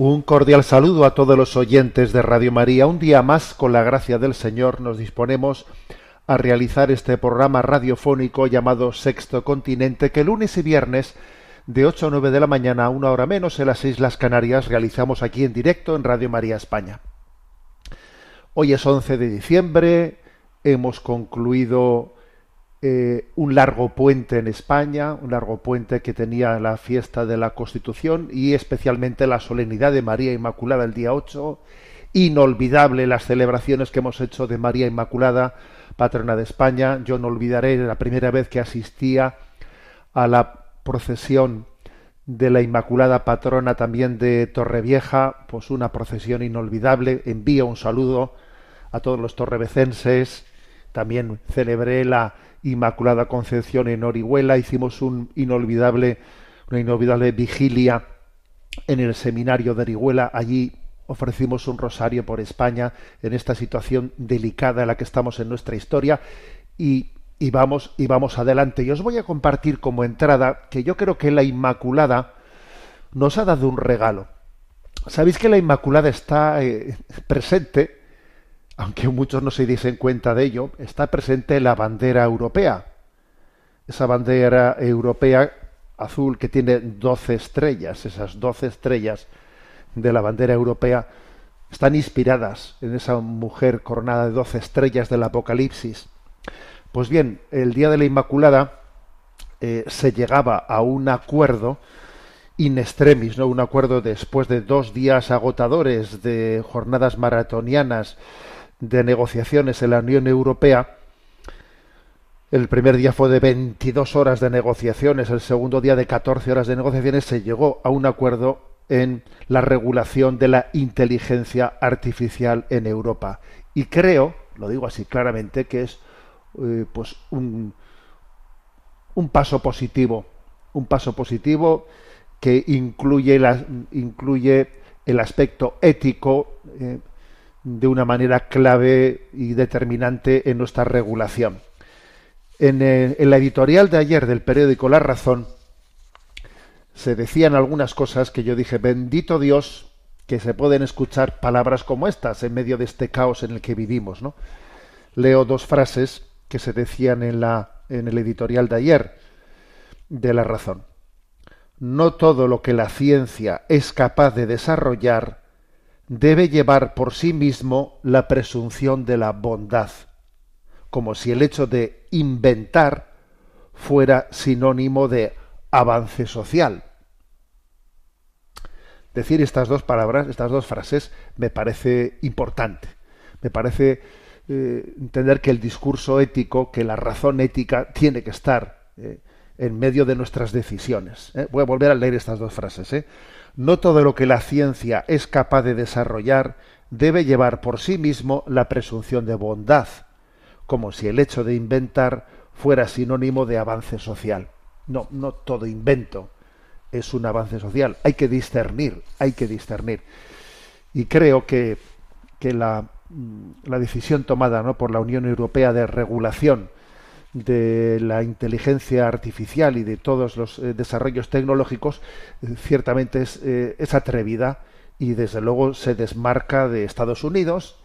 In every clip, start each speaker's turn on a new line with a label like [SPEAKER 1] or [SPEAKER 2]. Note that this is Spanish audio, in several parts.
[SPEAKER 1] Un cordial saludo a todos los oyentes de Radio María. Un día más, con la gracia del Señor, nos disponemos a realizar este programa radiofónico llamado Sexto Continente, que lunes y viernes, de 8 a 9 de la mañana, a una hora menos, en las Islas Canarias, realizamos aquí en directo en Radio María España. Hoy es 11 de diciembre, hemos concluido eh, un largo puente en España, un largo puente que tenía la fiesta de la Constitución y especialmente la solemnidad de María Inmaculada el día 8. Inolvidable las celebraciones que hemos hecho de María Inmaculada, patrona de España. Yo no olvidaré la primera vez que asistía a la procesión de la Inmaculada Patrona también de Torrevieja, pues una procesión inolvidable. Envío un saludo a todos los torrevecenses. También celebré la Inmaculada Concepción en Orihuela, hicimos una inolvidable vigilia en el seminario de Orihuela, allí ofrecimos un rosario por España en esta situación delicada en la que estamos en nuestra historia y, y vamos y vamos adelante. Y os voy a compartir como entrada que yo creo que la Inmaculada nos ha dado un regalo. Sabéis que la Inmaculada está eh, presente aunque muchos no se diesen cuenta de ello, está presente la bandera europea. Esa bandera europea azul que tiene doce estrellas, esas doce estrellas de la bandera europea, están inspiradas en esa mujer coronada de doce estrellas del Apocalipsis. Pues bien, el día de la Inmaculada eh, se llegaba a un acuerdo in extremis, ¿no? un acuerdo después de dos días agotadores de jornadas maratonianas de negociaciones en la Unión Europea, el primer día fue de 22 horas de negociaciones, el segundo día de 14 horas de negociaciones, se llegó a un acuerdo en la regulación de la inteligencia artificial en Europa. Y creo, lo digo así claramente, que es eh, pues un, un, paso positivo, un paso positivo que incluye, la, incluye el aspecto ético, eh, de una manera clave y determinante en nuestra regulación. En, eh, en, la editorial de ayer del periódico La Razón se decían algunas cosas que yo dije, bendito Dios, que se pueden escuchar palabras como estas en medio de este caos en el que vivimos. Leo dos frases que se decían en, la, en el editorial de ayer de La Razón. No todo lo que la ciencia es capaz de desarrollar debe llevar por sí mismo la presunción de la bondad, como si el hecho de inventar fuera sinónimo de avance social. Decir estas dos palabras, estas dos frases, me parece importante. Me parece eh, entender que el discurso ético, que la razón ética tiene que estar eh, en medio de nuestras decisiones. ¿eh? Voy a volver a leer estas dos frases. ¿eh? No todo lo que la ciencia es capaz de desarrollar debe llevar por sí mismo la presunción de bondad, como si el hecho de inventar fuera sinónimo de avance social. No, no todo invento es un avance social. Hay que discernir, hay que discernir. Y creo que, que la, la decisión tomada ¿no? por la Unión Europea de regulación de la inteligencia artificial y de todos los eh, desarrollos tecnológicos eh, ciertamente es, eh, es, atrevida y desde luego se desmarca de Estados Unidos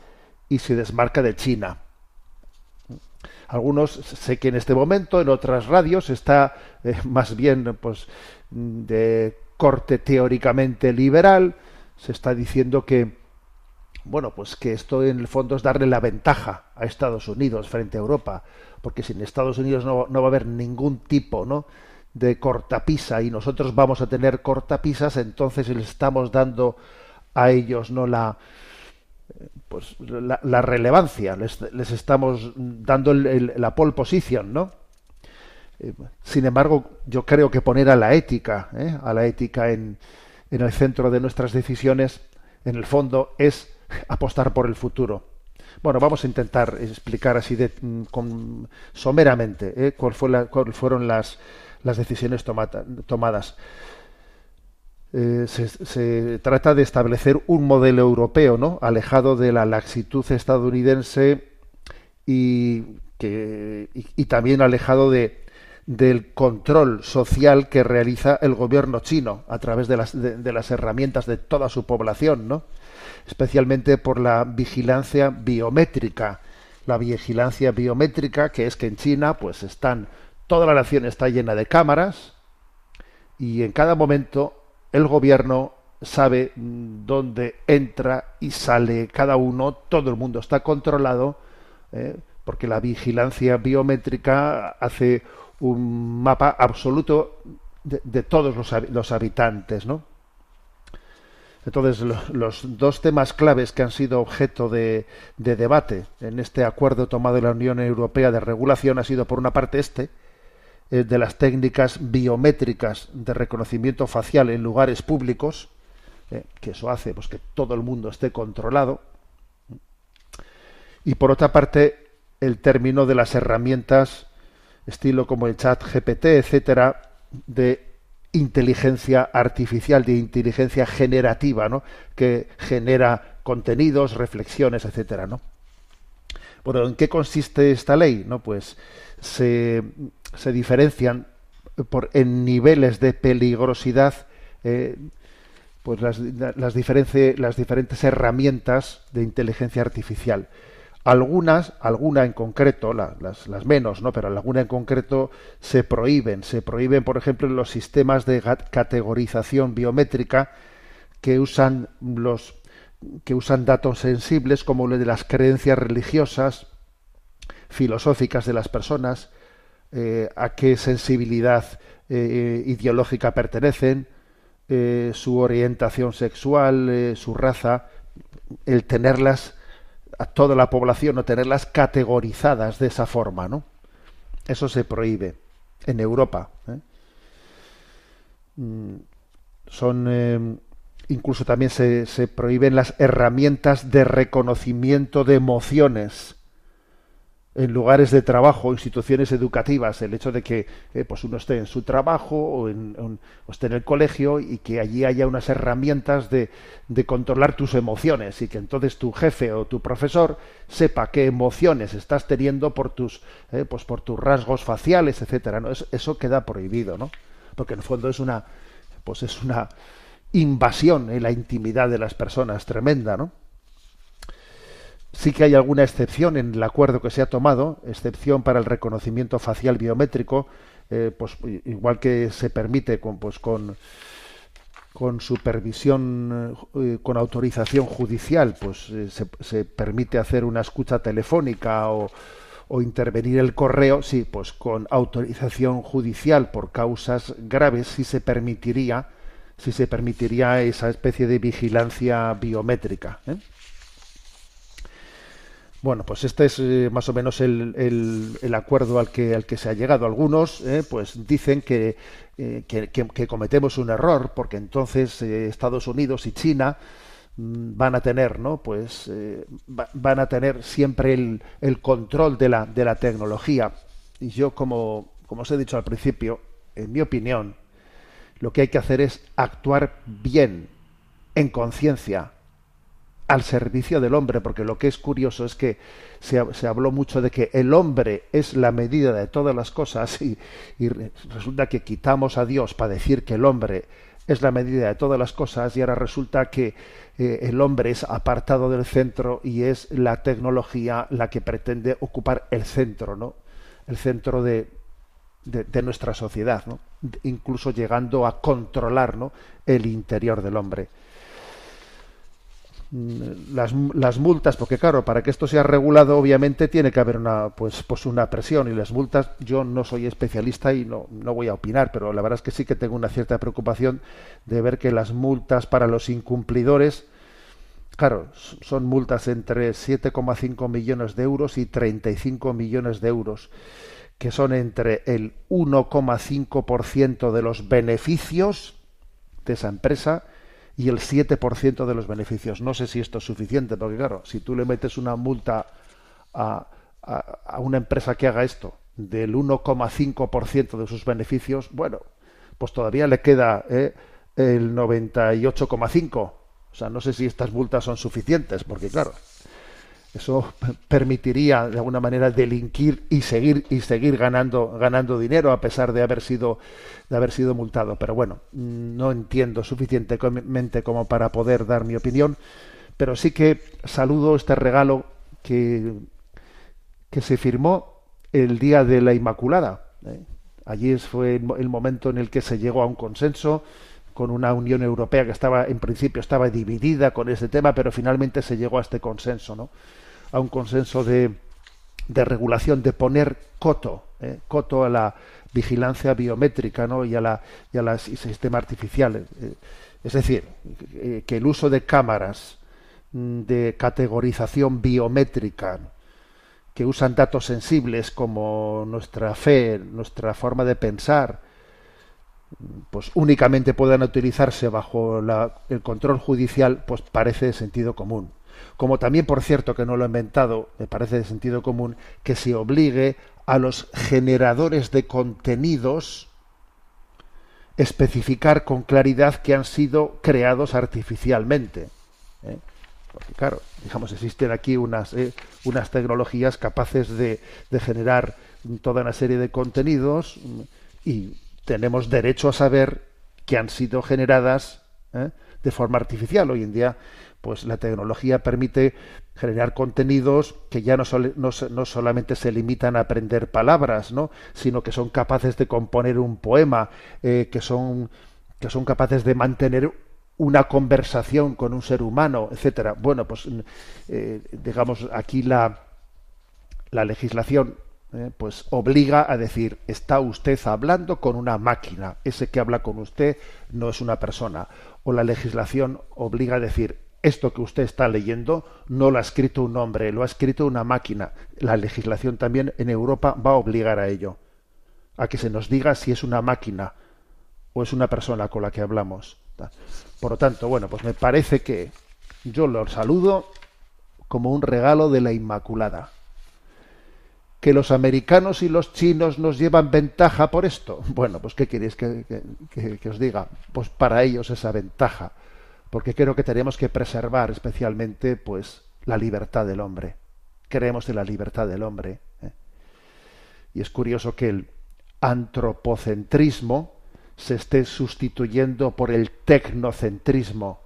[SPEAKER 1] y se desmarca de China. Algunos sé que en este momento en otras radios está más bien pues de corte teóricamente liberal, se está diciendo que bueno, pues que esto en el fondo es darle la ventaja a Estados Unidos frente a Europa, porque sin Estados Unidos no, va a haber ningún tipo, ¿no? de cortapisa y nosotros vamos a tener cortapisas, entonces les estamos dando a ellos no la pues la, relevancia, les, estamos dando la pole position, ¿no? Eh, sin embargo, yo creo que poner a la ética, ¿eh? a la ética en, en el centro de nuestras decisiones, en el fondo, es apostar por el futuro. Bueno, vamos a intentar explicar así de, mm, con, someramente ¿eh? cuáles cuál fueron las, las decisiones tomadas. Eh, se, trata de establecer un modelo europeo, ¿no? alejado de la laxitud estadounidense y, que, y también alejado de, del control social que realiza el gobierno chino a través de las, de, las herramientas de toda su población, ¿no? Especialmente por la vigilancia biométrica. La vigilancia biométrica, que es que en China, pues están, toda la nación está llena de cámaras y en cada momento el gobierno sabe dónde entra y sale cada uno, todo el mundo está controlado, ¿eh? porque la vigilancia biométrica hace un mapa absoluto de, todos los, habitantes, ¿no? Entonces, los dos temas claves que han sido objeto de, debate en este acuerdo tomado en la Unión Europea de regulación ha sido, por una parte, este, eh, de las técnicas biométricas de reconocimiento facial en lugares públicos, eh, que eso hace pues, que todo el mundo esté controlado, y por otra parte, el término de las herramientas estilo como el chat GPT, etcétera, de inteligencia artificial, de inteligencia generativa, ¿no? que genera contenidos, reflexiones, etcétera, ¿no? Bueno, ¿en qué consiste esta ley? No, pues se, se diferencian por, en niveles de peligrosidad eh, pues las, las, las diferentes herramientas de inteligencia artificial. Algunas, alguna en concreto, las, menos, ¿no? Pero alguna en concreto se prohíben. Se prohíben, por ejemplo, los sistemas de categorización biométrica que usan los que usan datos sensibles como los de las creencias religiosas, filosóficas de las personas, eh, a qué sensibilidad eh, ideológica pertenecen, eh, su orientación sexual, su raza, el tenerlas a toda la población o tenerlas categorizadas de esa forma, ¿no? Eso se prohíbe en Europa. ¿eh? Mm, son eh, incluso también se, se prohíben las herramientas de reconocimiento de emociones en lugares de trabajo, instituciones educativas, el hecho de que eh, pues uno esté en su trabajo o, en, esté en el colegio y que allí haya unas herramientas de, de, controlar tus emociones y que entonces tu jefe o tu profesor sepa qué emociones estás teniendo por tus, eh, pues por tus rasgos faciales, etcétera. ¿no? Eso, eso, queda prohibido, ¿no? Porque en el fondo es una, pues es una invasión en la intimidad de las personas tremenda, ¿no? Sí que hay alguna excepción en el acuerdo que se ha tomado, excepción para el reconocimiento facial biométrico, eh, pues igual que se permite con, pues con, supervisión, eh, con autorización judicial, pues eh, se, se, permite hacer una escucha telefónica o, o, intervenir el correo, sí, pues con autorización judicial por causas graves sí se permitiría, sí se permitiría esa especie de vigilancia biométrica. Bueno, pues este es eh, más o menos el, el, acuerdo al que, al que se ha llegado. Algunos eh, pues dicen que, eh, que, cometemos un error porque entonces Estados Unidos y China mm, van a tener, ¿no? Pues van a tener siempre el, el, control de la, de la tecnología. Y yo, como, como os he dicho al principio, en mi opinión, lo que hay que hacer es actuar bien, en conciencia, al servicio del hombre, porque lo que es curioso es que se, se, habló mucho de que el hombre es la medida de todas las cosas y, resulta que quitamos a Dios para decir que el hombre es la medida de todas las cosas y ahora resulta que eh, el hombre es apartado del centro y es la tecnología la que pretende ocupar el centro, ¿no? El centro de, de, nuestra sociedad, ¿no? Incluso llegando a controlar ¿no? el interior del hombre. Mm, las, las, multas, porque claro, para que esto sea regulado, obviamente tiene que haber una, pues, pues una presión y las multas, yo no soy especialista y no, no voy a opinar, pero la verdad es que sí que tengo una cierta preocupación de ver que las multas para los incumplidores, claro, son multas entre 7,5 millones de euros y 35 millones de euros, que son entre el 1,5% de los beneficios de esa empresa y el 7% de los beneficios. No sé si esto es suficiente, porque claro, si tú le metes una multa a, a, una empresa que haga esto del 1,5% de sus beneficios, bueno, pues todavía le queda eh, el 98,5%. O sea, no sé si estas multas son suficientes, porque claro, eso permitiría de alguna manera delinquir y seguir y seguir ganando ganando dinero a pesar de haber sido de haber sido multado. Pero bueno no entiendo suficientemente como para poder dar mi opinión. Pero sí que saludo este regalo que que se firmó el día de la Inmaculada ¿eh? allí fue el momento en el que se llegó a un consenso con una Unión Europea que estaba en principio estaba dividida con ese tema pero finalmente se llegó a este consenso no a un consenso de, de regulación, de poner coto, eh, coto a la vigilancia biométrica ¿no? y a la y a artificial. Eh, es decir, eh, que el uso de cámaras mm, de categorización biométrica que usan datos sensibles como nuestra fe, nuestra forma de pensar, pues únicamente puedan utilizarse bajo el control judicial, pues parece de sentido común como también, por cierto, que no lo he inventado, me parece de sentido común, que se obligue a los generadores de contenidos especificar con claridad que han sido creados artificialmente. ¿eh? Porque claro, digamos, existen aquí unas, ¿eh? unas tecnologías capaces de, de, generar toda una serie de contenidos y tenemos derecho a saber que han sido generadas ¿eh? de forma artificial. Hoy en día pues la tecnología permite generar contenidos que ya no, solamente se limitan a aprender palabras, ¿no? sino que son capaces de componer un poema, eh, que, son, que son capaces de mantener una conversación con un ser humano, etcétera. Bueno, pues eh, digamos aquí la, la legislación eh, pues obliga a decir está usted hablando con una máquina, ese que habla con usted no es una persona. O la legislación obliga a decir esto que usted está leyendo no lo ha escrito un hombre, lo ha escrito una máquina. La legislación también en Europa va a obligar a ello, a que se nos diga si es una máquina o es una persona con la que hablamos. Por lo tanto, bueno, pues me parece que yo lo saludo como un regalo de la Inmaculada. Que los americanos y los chinos nos llevan ventaja por esto. Bueno, pues ¿qué queréis que, que os diga? Pues para ellos esa ventaja porque creo que tenemos que preservar especialmente pues la libertad del hombre. Creemos en la libertad del hombre. ¿eh? Y es curioso que el antropocentrismo se esté sustituyendo por el tecnocentrismo.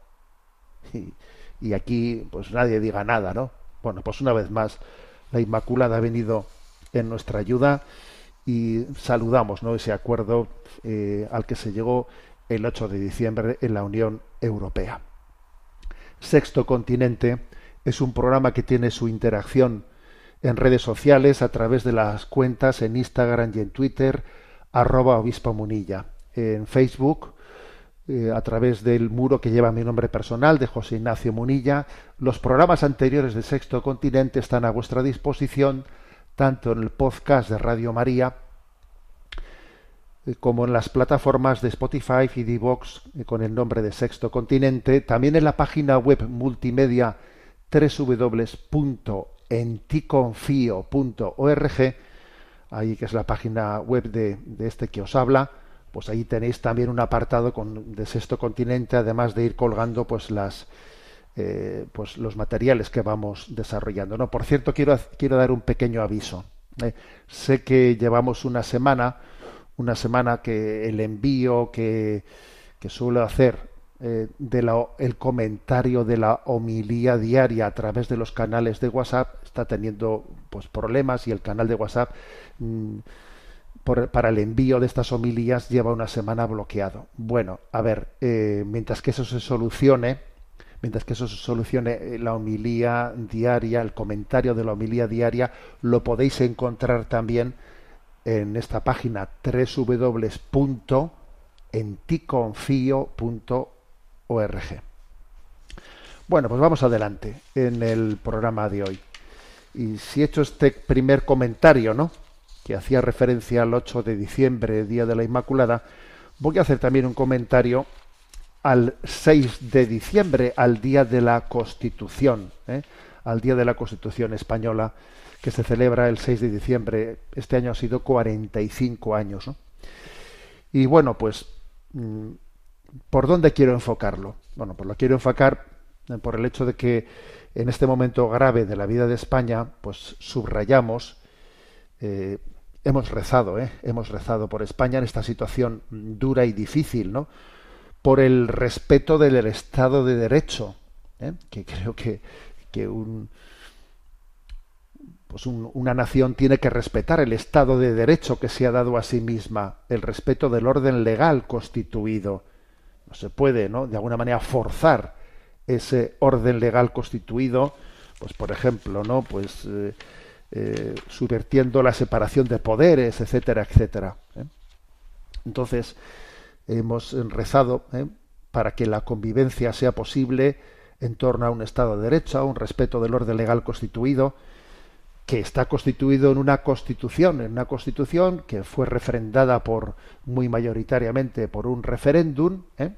[SPEAKER 1] Y, aquí pues nadie diga nada, ¿no? Bueno, pues una vez más la Inmaculada ha venido en nuestra ayuda y saludamos ¿no? ese acuerdo eh, al que se llegó el 8 de diciembre en la Unión Europea. Sexto Continente es un programa que tiene su interacción en redes sociales a través de las cuentas en Instagram y en Twitter, arroba obispo munilla, en Facebook, eh, a través del muro que lleva mi nombre personal de José Ignacio Munilla. Los programas anteriores de Sexto Continente están a vuestra disposición, tanto en el podcast de Radio María, como en las plataformas de Spotify y Divox eh, con el nombre de Sexto Continente, también en la página web multimedia www.enticonfio.org, ahí que es la página web de, este que os habla, pues ahí tenéis también un apartado con, de Sexto Continente, además de ir colgando pues las eh, pues los materiales que vamos desarrollando. No, por cierto, quiero, quiero dar un pequeño aviso. sé que llevamos una semana una semana que el envío que, que suelo hacer eh, de el comentario de la homilía diaria a través de los canales de WhatsApp está teniendo pues problemas y el canal de WhatsApp mm, para el envío de estas homilías lleva una semana bloqueado. Bueno, a ver, eh, mientras que eso se solucione, mientras que eso se solucione eh, la homilía diaria, el comentario de la homilía diaria, lo podéis encontrar también en esta página www.enticonfio.org. Bueno, pues vamos adelante en el programa de hoy. Y si he hecho este primer comentario, ¿no? Que hacía referencia al 8 de diciembre, Día de la Inmaculada, voy a hacer también un comentario al 6 de diciembre, al Día de la Constitución, ¿eh? al Día de la Constitución Española, que se celebra el 6 de diciembre. Este año ha sido 45 años. ¿no? Y bueno, pues, mm, ¿por dónde quiero enfocarlo? Bueno, pues lo quiero enfocar eh, por el hecho de que en este momento grave de la vida de España, pues subrayamos, eh, hemos rezado, ¿eh? hemos rezado por España en esta situación dura y difícil, ¿no? por el respeto del Estado de Derecho, ¿eh? que creo que, un, pues una nación tiene que respetar el Estado de Derecho que se ha dado a sí misma, el respeto del orden legal constituido. No se puede, ¿no? De alguna manera forzar ese orden legal constituido, pues por ejemplo, ¿no? Pues eh, eh, la separación de poderes, etcétera, etcétera. Entonces, hemos rezado ¿eh? para que la convivencia sea posible en torno a un Estado de Derecho, a un respeto del orden legal constituido, que está constituido en una constitución, en una constitución que fue refrendada por muy mayoritariamente por un referéndum. ¿eh?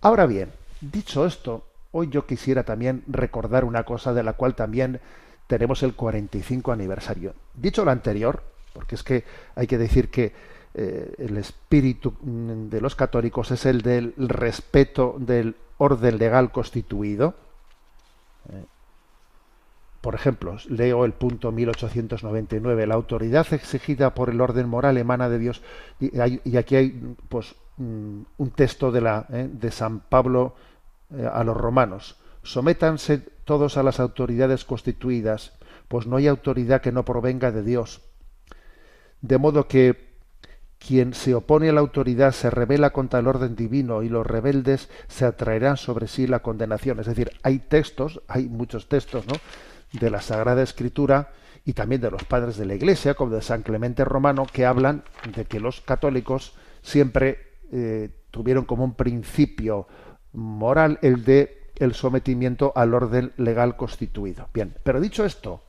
[SPEAKER 1] Ahora bien, dicho esto, hoy yo quisiera también recordar una cosa de la cual también tenemos el 45 aniversario. Dicho lo anterior, porque es que hay que decir que eh, el espíritu de los católicos es el del respeto del orden legal constituido. Eh, por ejemplo, leo el punto 1899. La autoridad exigida por el orden moral emana de Dios. Y, aquí hay pues, mm, un texto de, la, eh, de San Pablo a los romanos. Sométanse todos a las autoridades constituidas, pues no hay autoridad que no provenga de Dios. De modo que quien se opone a la autoridad se revela contra el orden divino y los rebeldes se atraerán sobre sí la condenación. Es decir, hay textos, hay muchos textos ¿no? De la Sagrada Escritura y también de los padres de la Iglesia, como de San Clemente Romano, que hablan de que los católicos siempre eh, tuvieron como un principio moral el de el sometimiento al orden legal constituido. Bien, pero dicho esto,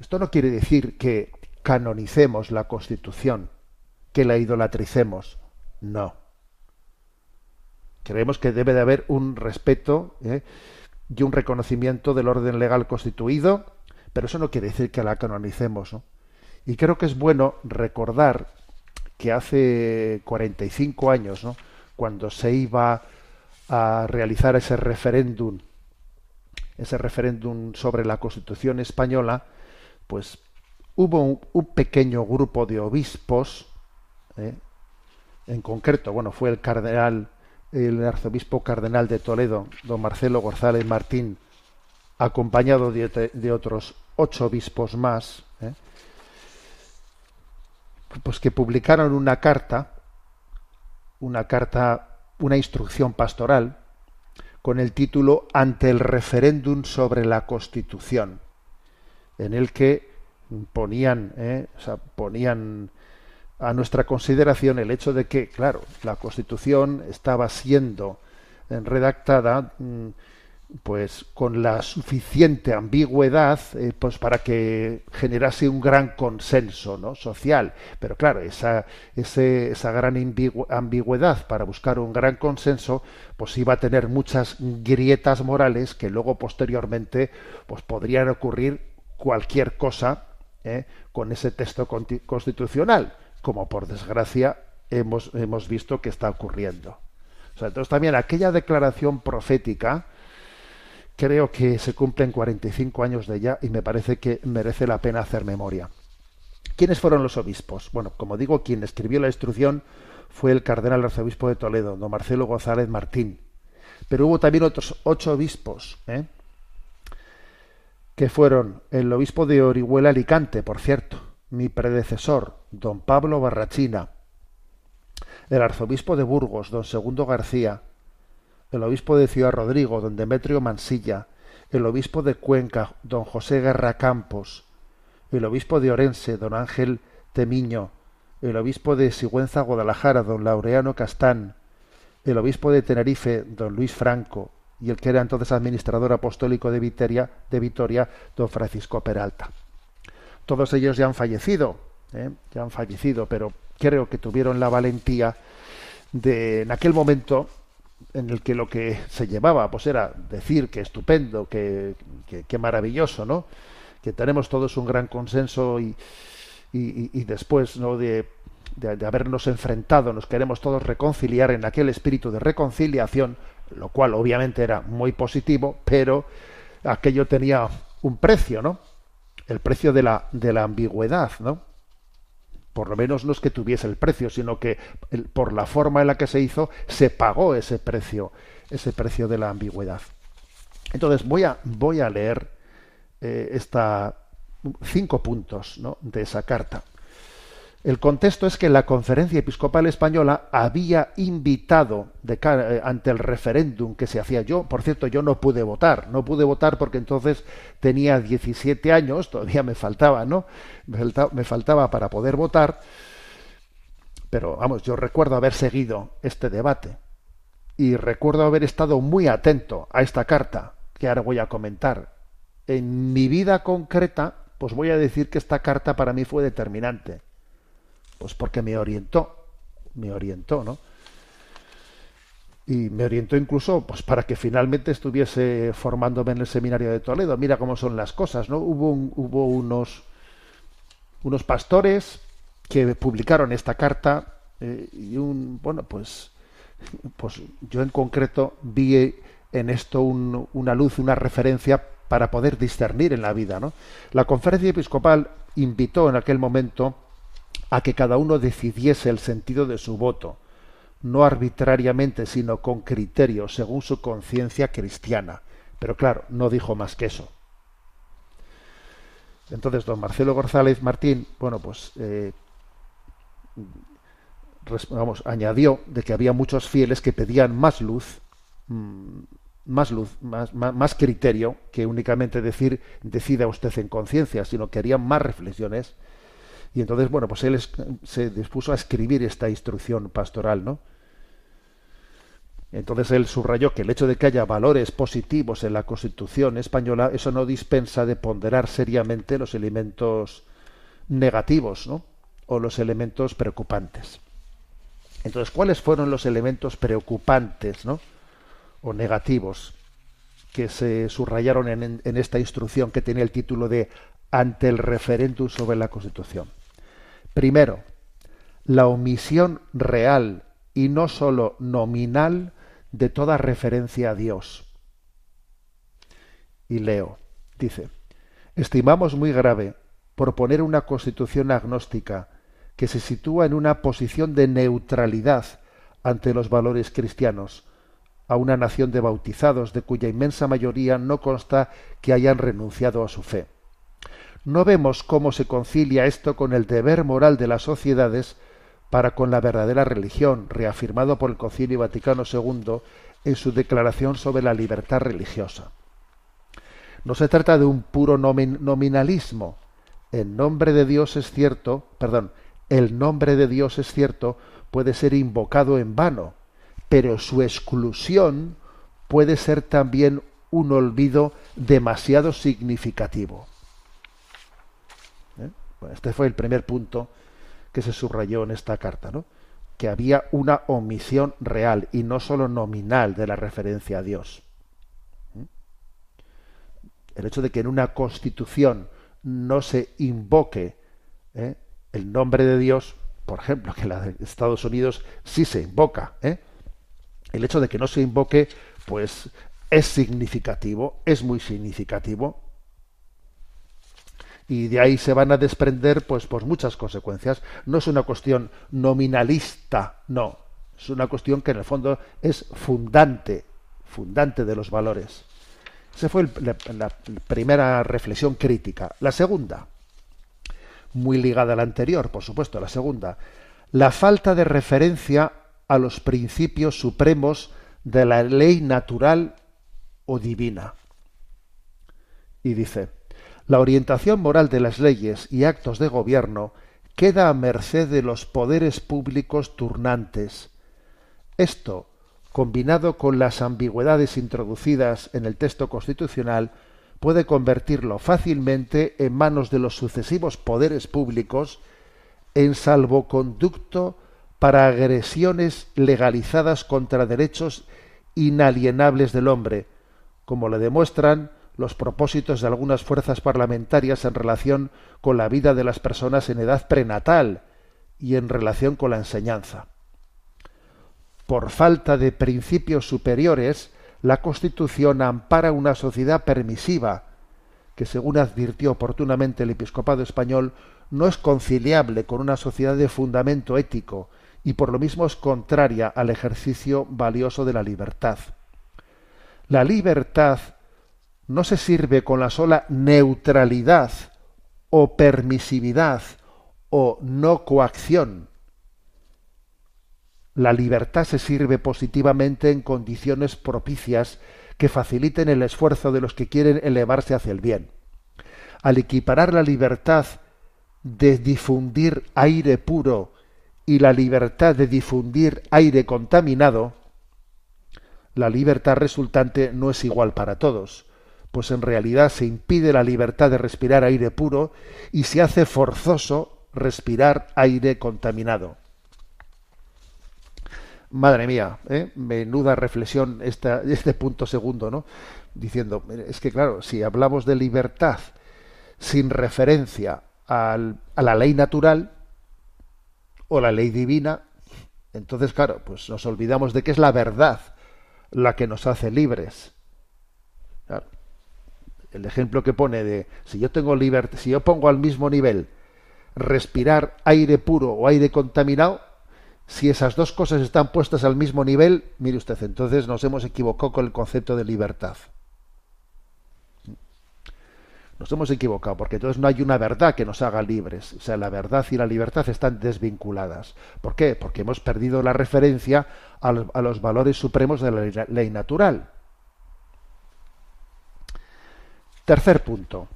[SPEAKER 1] esto no quiere decir que canonicemos la Constitución que la idolatricemos. No. Creemos que debe de haber un respeto ¿eh? Y un reconocimiento del orden legal constituido, pero eso no quiere decir que la canonicemos. Y creo que es bueno recordar que hace 45 años, cuando se iba a realizar ese referéndum, ese referéndum sobre la Constitución española, pues hubo un pequeño grupo de obispos ¿eh? En concreto, bueno, fue el cardenal, el arzobispo cardenal de Toledo, don Marcelo González Martín, acompañado de, otros ocho obispos más, ¿eh? pues que publicaron una carta, una carta, una instrucción pastoral, con el título Ante el referéndum sobre la Constitución, en el que ponían, ¿eh? o sea, ponían a nuestra consideración el hecho de que, claro, la Constitución estaba siendo eh, redactada mm, pues con la suficiente ambigüedad eh, pues para que generase un gran consenso ¿no? social pero claro esa esa gran ambigüedad para buscar un gran consenso pues iba a tener muchas grietas morales que luego posteriormente pues podrían ocurrir cualquier cosa ¿eh? con ese texto constitucional como por desgracia hemos, hemos visto que está ocurriendo. entonces también aquella declaración profética creo que se cumplen 45 años de ella y me parece que merece la pena hacer memoria. ¿Quiénes fueron los obispos? Bueno, como digo, quien escribió la instrucción fue el cardenal arzobispo de Toledo, don Marcelo González Martín. Pero hubo también otros ocho obispos, ¿eh? que fueron el obispo de Orihuela Alicante, por cierto, mi predecesor, don Pablo Barrachina, el arzobispo de Burgos, don Segundo García, el obispo de Ciudad Rodrigo, don Demetrio Mansilla, el obispo de Cuenca, don José Guerra Campos, el obispo de Orense, don Ángel Temiño, el obispo de Sigüenza, Guadalajara, don Laureano Castán, el obispo de Tenerife, don Luis Franco, y el que era entonces administrador apostólico de Vitoria, de Vitoria don Francisco Peralta. Todos ellos ya han fallecido, ¿eh? ya han fallecido, pero creo que tuvieron la valentía de, en aquel momento, en el que lo que se llevaba pues era decir que estupendo, que, que, maravilloso, ¿no? Que tenemos todos un gran consenso y, y, después ¿no? de, de, habernos enfrentado, nos queremos todos reconciliar en aquel espíritu de reconciliación, lo cual obviamente era muy positivo, pero aquello tenía un precio, ¿no? El precio de la, de la ambigüedad, ¿no? Por lo menos no es que tuviese el precio, sino que por la forma en la que se hizo se pagó ese precio, ese precio de la ambigüedad. Entonces voy a, voy a leer eh, esta cinco puntos ¿no? de esa carta. El contexto es que la Conferencia Episcopal Española había invitado eh, ante el referéndum que se hacía yo, por cierto, yo no pude votar, no pude votar porque entonces tenía 17 años, todavía me faltaba, ¿no? Me faltaba, para poder votar, pero vamos, yo recuerdo haber seguido este debate y recuerdo haber estado muy atento a esta carta que ahora voy a comentar. En mi vida concreta, pues voy a decir que esta carta para mí fue determinante pues porque me orientó, me orientó, ¿no? Y me orientó incluso pues para que finalmente estuviese formándome en el seminario de Toledo. Mira cómo son las cosas, ¿no? Hubo, hubo unos, unos pastores que publicaron esta carta eh, y un, bueno, pues, pues yo en concreto vi en esto una luz, una referencia para poder discernir en la vida, ¿no? La conferencia episcopal invitó en aquel momento a que cada uno decidiese el sentido de su voto, no arbitrariamente, sino con criterio, según su conciencia cristiana. Pero claro, no dijo más que eso. Entonces, don Marcelo González Martín, bueno, pues, eh, vamos, añadió de que había muchos fieles que pedían más luz, mm, más luz, más, más, criterio que únicamente decir decida usted en conciencia, sino que harían más reflexiones y entonces, bueno, pues él se dispuso a escribir esta instrucción pastoral, ¿no? Entonces él subrayó que el hecho de que haya valores positivos en la Constitución española, eso no dispensa de ponderar seriamente los elementos negativos, ¿no? O los elementos preocupantes. Entonces, ¿cuáles fueron los elementos preocupantes, ¿no? O negativos que se subrayaron en, esta instrucción que tiene el título de ante el referéndum sobre la Constitución? Primero, la omisión real y no sólo nominal de toda referencia a Dios. Y leo, dice, estimamos muy grave proponer una constitución agnóstica que se sitúa en una posición de neutralidad ante los valores cristianos, a una nación de bautizados de cuya inmensa mayoría no consta que hayan renunciado a su fe no vemos cómo se concilia esto con el deber moral de las sociedades para con la verdadera religión, reafirmado por el Concilio Vaticano II en su declaración sobre la libertad religiosa. No se trata de un puro nominalismo. El nombre de Dios es cierto, perdón, el nombre de Dios es cierto, puede ser invocado en vano, pero su exclusión puede ser también un olvido demasiado significativo este fue el primer punto que se subrayó en esta carta, ¿no? que había una omisión real y no solo nominal de la referencia a Dios. ¿Mm? El hecho de que en una constitución no se invoque ¿eh? el nombre de Dios, por ejemplo, que la de Estados Unidos sí se invoca. ¿eh? El hecho de que no se invoque, pues es significativo, es muy significativo, y de ahí se van a desprender pues, pues muchas consecuencias. No es una cuestión nominalista, no, es una cuestión que en el fondo es fundante, fundante de los valores. Esa fue la, primera reflexión crítica. La segunda, muy ligada a la anterior, por supuesto, la segunda, la falta de referencia a los principios supremos de la ley natural o divina. Y dice, la orientación moral de las leyes y actos de gobierno queda a merced de los poderes públicos turnantes. Esto, combinado con las ambigüedades introducidas en el texto constitucional, puede convertirlo fácilmente en manos de los sucesivos poderes públicos en salvoconducto para agresiones legalizadas contra derechos inalienables del hombre, como le demuestran los propósitos de algunas fuerzas parlamentarias en relación con la vida de las personas en edad prenatal y en relación con la enseñanza. Por falta de principios superiores, la Constitución ampara una sociedad permisiva, que según advirtió oportunamente el episcopado español, no es conciliable con una sociedad de fundamento ético y por lo mismo es contraria al ejercicio valioso de la libertad. La libertad no se sirve con la sola neutralidad o permisividad o no coacción. La libertad se sirve positivamente en condiciones propicias que faciliten el esfuerzo de los que quieren elevarse hacia el bien. Al equiparar la libertad de difundir aire puro y la libertad de difundir aire contaminado, la libertad resultante no es igual para todos pues en realidad se impide la libertad de respirar aire puro y se hace forzoso respirar aire contaminado. Madre mía, ¿eh? menuda reflexión este punto segundo, ¿no? Diciendo, es que claro, si hablamos de libertad sin referencia a la ley natural o la ley divina, entonces claro, pues nos olvidamos de que es la verdad la que nos hace libres el ejemplo que pone de si yo tengo libertad, si yo pongo al mismo nivel respirar aire puro o aire contaminado, si esas dos cosas están puestas al mismo nivel, mire usted, entonces nos hemos equivocado con el concepto de libertad. Nos hemos equivocado porque entonces no hay una verdad que nos haga libres. O sea, la verdad y la libertad están desvinculadas. ¿Por qué? Porque hemos perdido la referencia a los, valores supremos de la ley natural. Tercer punto.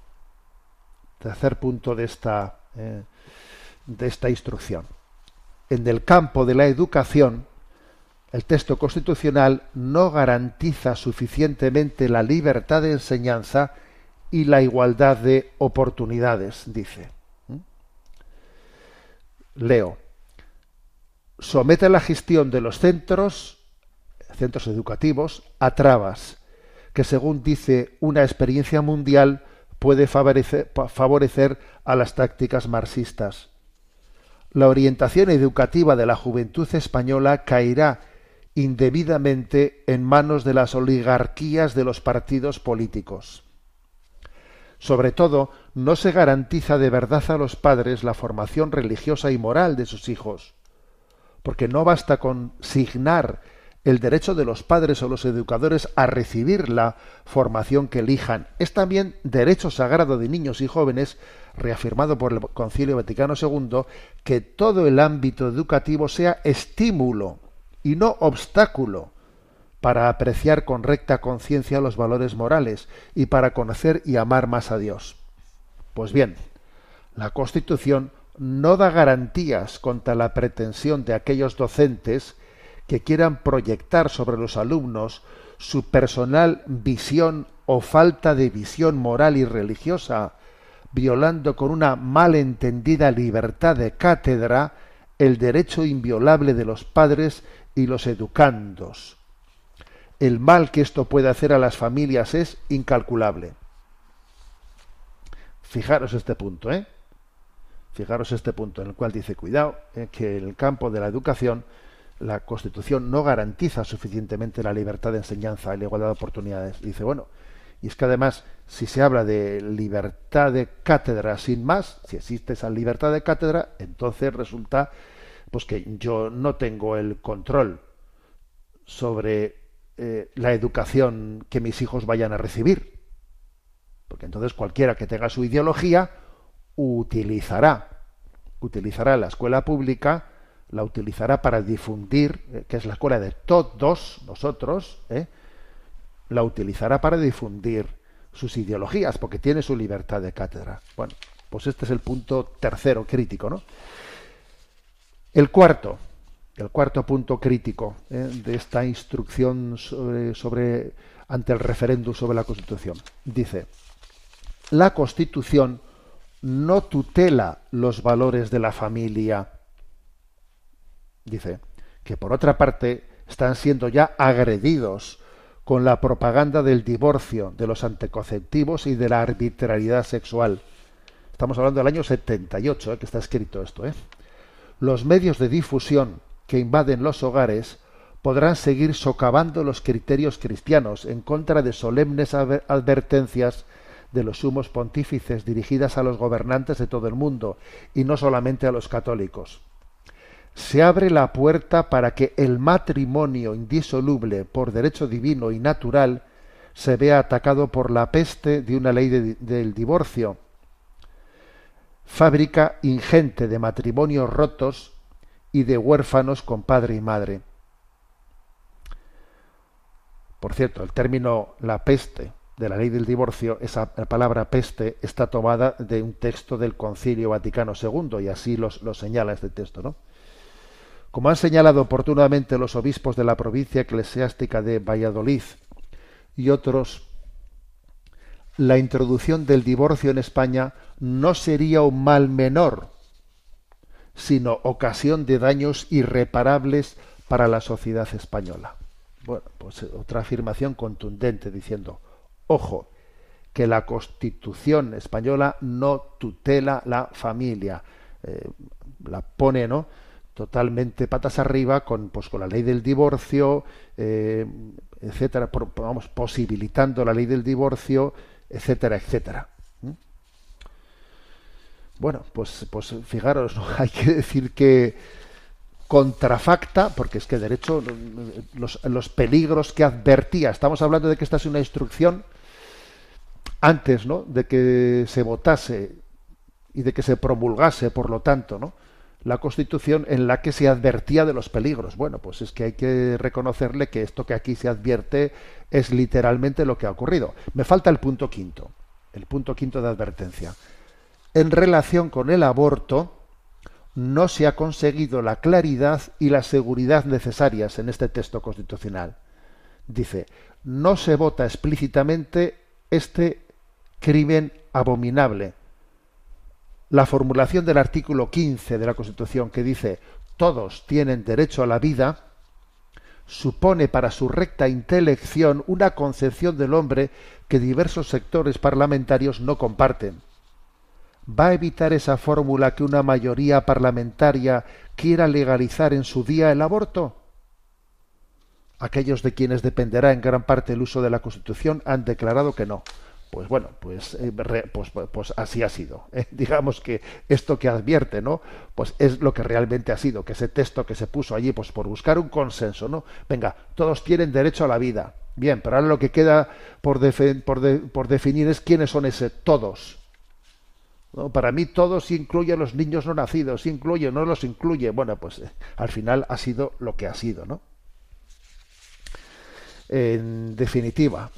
[SPEAKER 1] Tercer punto de esta, eh, de esta instrucción. En el campo de la educación, el texto constitucional no garantiza suficientemente la libertad de enseñanza y la igualdad de oportunidades, dice. ¿Mm? Leo. Somete la gestión de los centros, centros educativos, a trabas que según dice una experiencia mundial puede favorecer, a las tácticas marxistas. La orientación educativa de la juventud española caerá indebidamente en manos de las oligarquías de los partidos políticos. Sobre todo, no se garantiza de verdad a los padres la formación religiosa y moral de sus hijos, porque no basta con signar el derecho de los padres o los educadores a recibir la formación que elijan. Es también derecho sagrado de niños y jóvenes, reafirmado por el Concilio Vaticano II, que todo el ámbito educativo sea estímulo y no obstáculo para apreciar con recta conciencia los valores morales y para conocer y amar más a Dios. Pues bien, la Constitución no da garantías contra la pretensión de aquellos docentes que quieran proyectar sobre los alumnos su personal visión o falta de visión moral y religiosa, violando con una malentendida libertad de cátedra el derecho inviolable de los padres y los educandos. El mal que esto puede hacer a las familias es incalculable. Fijaros este punto, ¿eh? Fijaros este punto en el cual dice, cuidado, eh, que el campo de la educación la Constitución no garantiza suficientemente la libertad de enseñanza y la igualdad de oportunidades. dice, bueno, y es que además, si se habla de libertad de cátedra sin más, si existe esa libertad de cátedra, entonces resulta pues que yo no tengo el control sobre eh, la educación que mis hijos vayan a recibir. Porque entonces cualquiera que tenga su ideología utilizará, utilizará la escuela pública la utilizará para difundir, eh, que es la escuela de todos nosotros, ¿eh? la utilizará para difundir sus ideologías, porque tiene su libertad de cátedra. Bueno, pues este es el punto tercero crítico, ¿no? El cuarto, el cuarto punto crítico ¿eh? de esta instrucción sobre, sobre ante el referéndum sobre la Constitución. Dice, la Constitución no tutela los valores de la familia. Dice que por otra parte están siendo ya agredidos con la propaganda del divorcio, de los anticonceptivos y de la arbitrariedad sexual. Estamos hablando del año 78, ¿eh? que está escrito esto. ¿eh? Los medios de difusión que invaden los hogares podrán seguir socavando los criterios cristianos en contra de solemnes advertencias de los sumos pontífices dirigidas a los gobernantes de todo el mundo y no solamente a los católicos. Se abre la puerta para que el matrimonio indisoluble por derecho divino y natural se vea atacado por la peste de una ley del divorcio, fábrica ingente de matrimonios rotos y de huérfanos con padre y madre. Por cierto, el término la peste de la ley del divorcio, esa palabra peste está tomada de un texto del Concilio Vaticano II y así lo señala este texto, ¿no? Como han señalado oportunamente los obispos de la provincia eclesiástica de Valladolid y otros, la introducción del divorcio en España no sería un mal menor, sino ocasión de daños irreparables para la sociedad española. Bueno, pues otra afirmación contundente diciendo, ojo, que la Constitución española no tutela la familia, eh, la pone, ¿no? Totalmente patas arriba con pues con la ley del divorcio eh, etcétera vamos posibilitando la ley del divorcio etcétera etcétera bueno pues pues fijaros hay que decir que contrafacta porque es que derecho los, los peligros que advertía estamos hablando de que esta es una instrucción antes no de que se votase y de que se promulgase por lo tanto no la Constitución en la que se advertía de los peligros. Bueno, pues es que hay que reconocerle que esto que aquí se advierte es literalmente lo que ha ocurrido. Me falta el punto quinto, el punto quinto de advertencia. En relación con el aborto, no se ha conseguido la claridad y la seguridad necesarias en este texto constitucional. Dice, no se vota explícitamente este crimen abominable, la formulación del artículo 15 de la Constitución que dice todos tienen derecho a la vida supone para su recta intelección una concepción del hombre que diversos sectores parlamentarios no comparten. ¿Va a evitar esa fórmula que una mayoría parlamentaria quiera legalizar en su día el aborto? Aquellos de quienes dependerá en gran parte el uso de la Constitución han declarado que no pues bueno, pues, eh, pues, pues, pues, así ha sido. ¿eh? Digamos que esto que advierte, ¿no? Pues es lo que realmente ha sido, que ese texto que se puso allí, pues por buscar un consenso, ¿no? Venga, todos tienen derecho a la vida. Bien, pero ahora lo que queda por, por, definir es quiénes son ese todos. ¿no? Para mí todos incluye a los niños no nacidos, incluye, no los incluye. Bueno, pues eh, al final ha sido lo que ha sido, ¿no? En definitiva,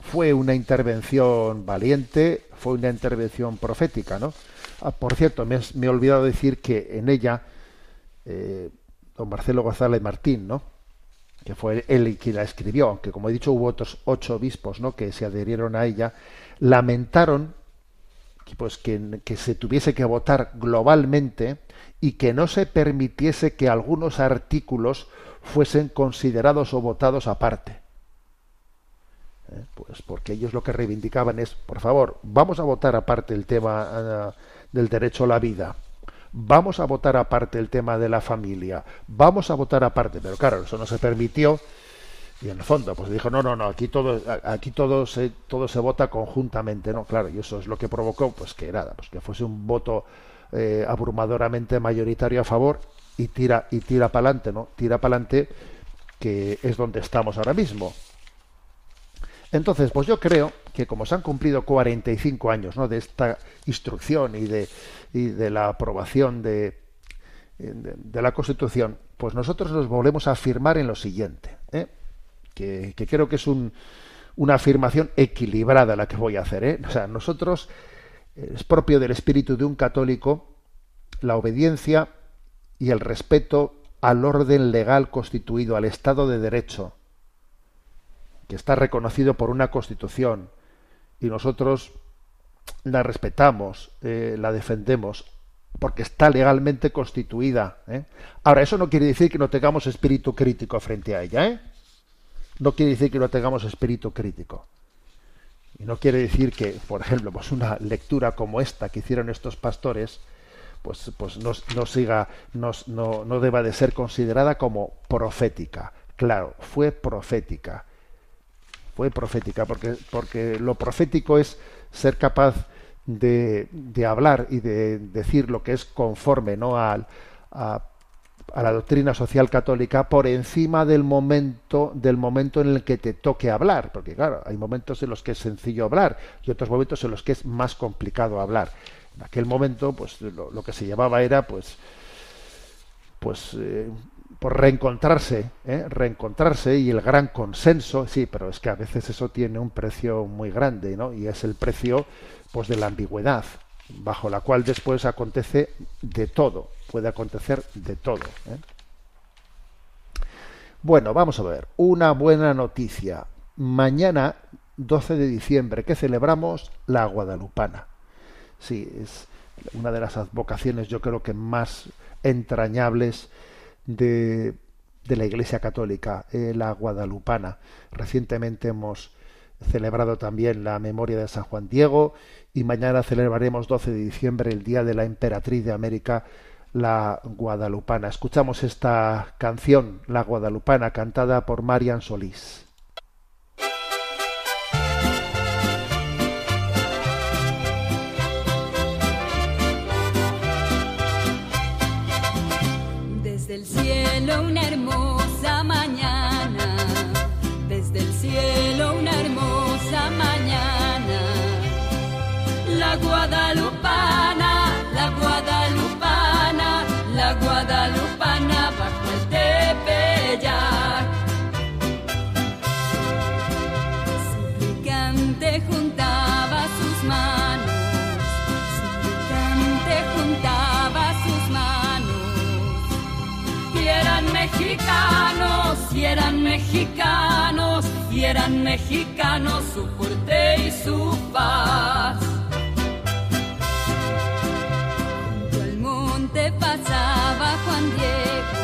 [SPEAKER 1] fue una intervención valiente, fue una intervención profética, ¿no? Ah, por cierto, me, he olvidado decir que en ella eh, don Marcelo González Martín, ¿no? que fue él quien la escribió, aunque como he dicho hubo otros ocho obispos ¿no? que se adherieron a ella, lamentaron que, pues, que, que se tuviese que votar globalmente y que no se permitiese que algunos artículos fuesen considerados o votados aparte. ¿Eh? Pues porque ellos lo que reivindicaban es, por favor, vamos a votar aparte el tema eh, del derecho a la vida, vamos a votar aparte el tema de la familia, vamos a votar aparte, pero claro, eso no se permitió. Y en el fondo pues dijo no no no aquí todo aquí todo se todo se vota conjuntamente no claro y eso es lo que provocó pues que nada pues que fuese un voto eh, abrumadoramente mayoritario a favor y tira y tira para adelante no tira para adelante que es donde estamos ahora mismo entonces, pues yo creo que como se han cumplido 45 años ¿no? de esta instrucción y de, la aprobación de, la Constitución, pues nosotros nos volvemos a afirmar en lo siguiente, ¿eh? que, creo que es una afirmación equilibrada la que voy a hacer. ¿eh? O sea, nosotros, es propio del espíritu de un católico, la obediencia y el respeto al orden legal constituido, al Estado de Derecho, que está reconocido por una Constitución, y nosotros la respetamos, eh, la defendemos, porque está legalmente constituida. ¿eh? Ahora, eso no quiere decir que no tengamos espíritu crítico frente a ella. ¿eh? No quiere decir que no tengamos espíritu crítico. Y no quiere decir que, por ejemplo, pues una lectura como esta que hicieron estos pastores, pues, pues no, siga, no, no deba de ser considerada como profética. Claro, fue profética. Fue profética, porque, porque lo profético es ser capaz de, de, hablar y de decir lo que es conforme ¿no? a, a, la doctrina social católica por encima del momento del momento en el que te toque hablar porque claro hay momentos en los que es sencillo hablar y otros momentos en los que es más complicado hablar en aquel momento pues lo, que se llevaba era pues pues eh, por reencontrarse, ¿eh? reencontrarse y el gran consenso, sí, pero es que a veces eso tiene un precio muy grande, ¿no? Y es el precio, pues, de la ambigüedad, bajo la cual después acontece de todo, puede acontecer de todo. ¿eh? Bueno, vamos a ver, una buena noticia. Mañana, 12 de diciembre, que celebramos la Guadalupana. Sí, es una de las advocaciones, yo creo que más entrañables de, la Iglesia Católica, eh, la guadalupana. Recientemente hemos celebrado también la memoria de San Juan Diego y mañana celebraremos 12 de diciembre el Día de la Emperatriz de América, la guadalupana. Escuchamos esta canción, la guadalupana, cantada por Marian Solís.
[SPEAKER 2] Mexicanos su fuerte y su paz. Junto al monte pasaba Juan Diego,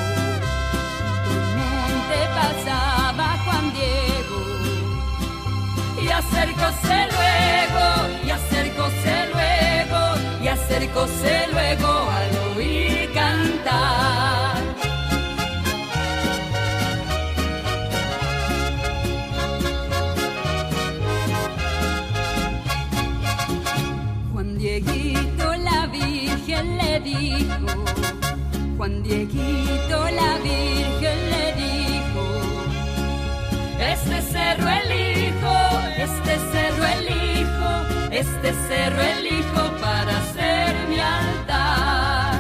[SPEAKER 2] junto al monte pasaba Juan Diego, y acercóse luego, y acercóse luego, y acercóse luego al oír cantar. Dieguito la Virgen le dijo, este cerro elijo, este cerro elijo, este cerro elijo para ser mi altar.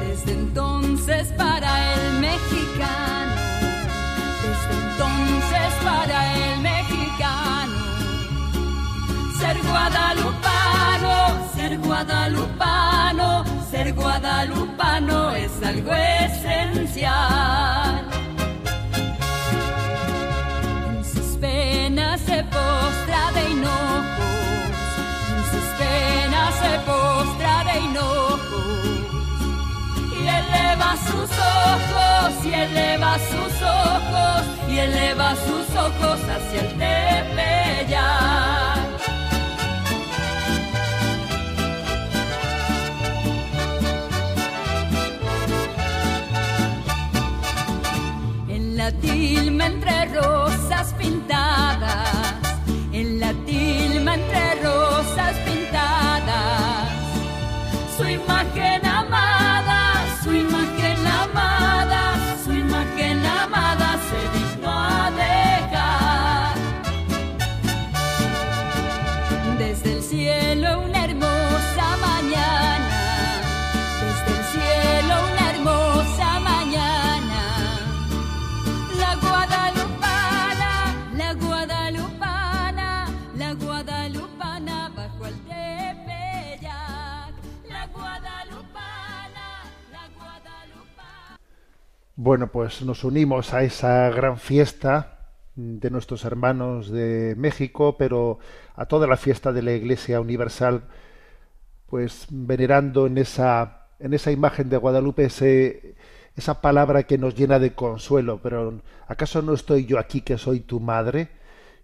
[SPEAKER 2] Desde entonces para el mexicano, desde entonces para el mexicano, ser guadalupano, ser guadalupano, algo esencial. En sus penas se postra de hinojos, en sus penas se postra de hinojos. Y eleva sus ojos, y eleva sus ojos, y eleva sus ojos hacia el Tepeyac. La tilma entre
[SPEAKER 1] Bueno, pues nos unimos a esa gran fiesta de nuestros hermanos de México, pero a toda la fiesta de la Iglesia Universal, pues venerando en esa, en esa imagen de Guadalupe ese, esa palabra que nos llena de consuelo, pero ¿acaso no estoy yo aquí que soy tu madre?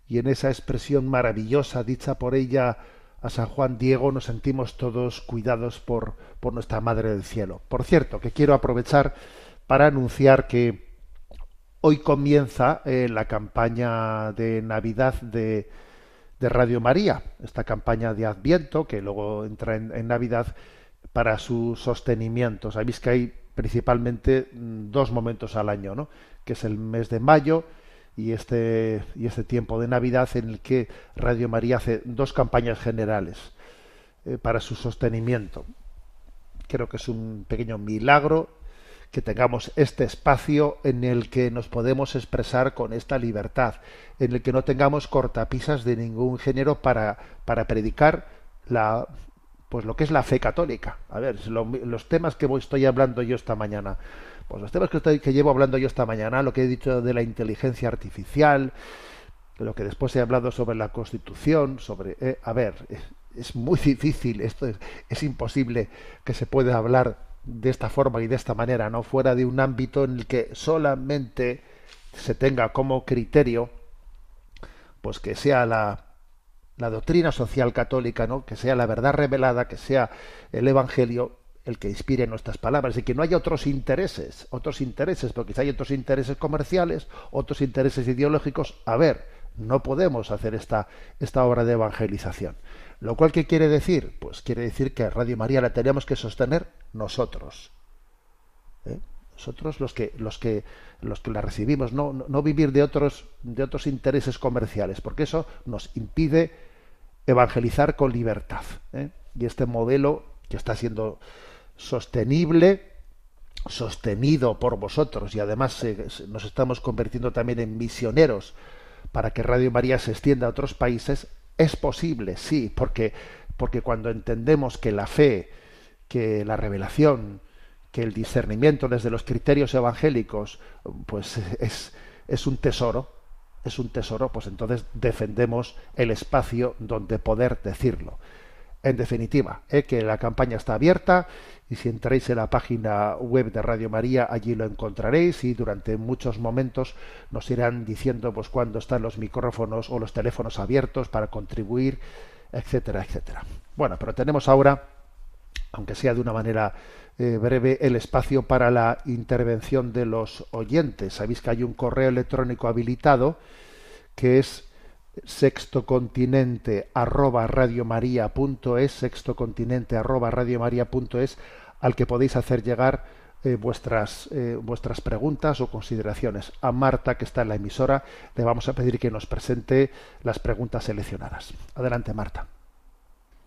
[SPEAKER 1] Y en esa expresión maravillosa dicha por ella a San Juan Diego nos sentimos todos cuidados por, por nuestra Madre del Cielo. Por cierto, que quiero aprovechar para anunciar que hoy comienza eh, la campaña de Navidad de, de, Radio María, esta campaña de Adviento, que luego entra en, Navidad, para su sostenimiento. Sabéis que hay principalmente mm, dos momentos al año, ¿no? que es el mes de mayo y este, y este tiempo de Navidad en el que Radio María hace dos campañas generales eh, para su sostenimiento. Creo que es un pequeño milagro que tengamos este espacio en el que nos podemos expresar con esta libertad, en el que no tengamos cortapisas de ningún género para, para predicar la, pues lo que es la fe católica. A ver, lo, los temas que estoy hablando yo esta mañana, pues los temas que, estoy, que llevo hablando yo esta mañana, lo que he dicho de la inteligencia artificial, lo que después he hablado sobre la Constitución, sobre, eh, a ver, es, es, muy difícil, esto es, es imposible que se pueda hablar de esta forma y de esta manera, no fuera de un ámbito en el que solamente se tenga como criterio, pues que sea la doctrina social católica, ¿no? que sea la verdad revelada, que sea el Evangelio el que inspire nuestras palabras y que no haya otros intereses, otros intereses, porque si hay otros intereses comerciales, otros intereses ideológicos, a ver, no podemos hacer esta, esta obra de evangelización. Lo cual, ¿qué quiere decir? Pues quiere decir que Radio María la tenemos que sostener nosotros. ¿eh? Nosotros los que, los que, los que la recibimos, no, no, vivir de otros, de otros intereses comerciales, porque eso nos impide evangelizar con libertad. ¿eh? Y este modelo que está siendo sostenible, sostenido por vosotros y además nos estamos convirtiendo también en misioneros para que Radio María se extienda a otros países, es posible, sí, porque, porque cuando entendemos que la fe, que la revelación, que el discernimiento desde los criterios evangélicos, pues es, es un tesoro, es un tesoro, pues entonces defendemos el espacio donde poder decirlo. En definitiva, ¿eh? que la campaña está abierta y si entráis en la página web de Radio María allí lo encontraréis y durante muchos momentos nos irán diciendo pues cuándo están los micrófonos o los teléfonos abiertos para contribuir, etcétera, etcétera. Bueno, pero tenemos ahora, aunque sea de una manera eh, breve, el espacio para la intervención de los oyentes. Sabéis que hay un correo electrónico habilitado que es sextocontinente arroba radiomaria.es, sextocontinente arroba radiomaria.es, al que podéis hacer llegar eh, vuestras, eh, vuestras preguntas o consideraciones. A Marta, que está en la emisora, le vamos a pedir que nos presente las preguntas seleccionadas. Adelante, Marta.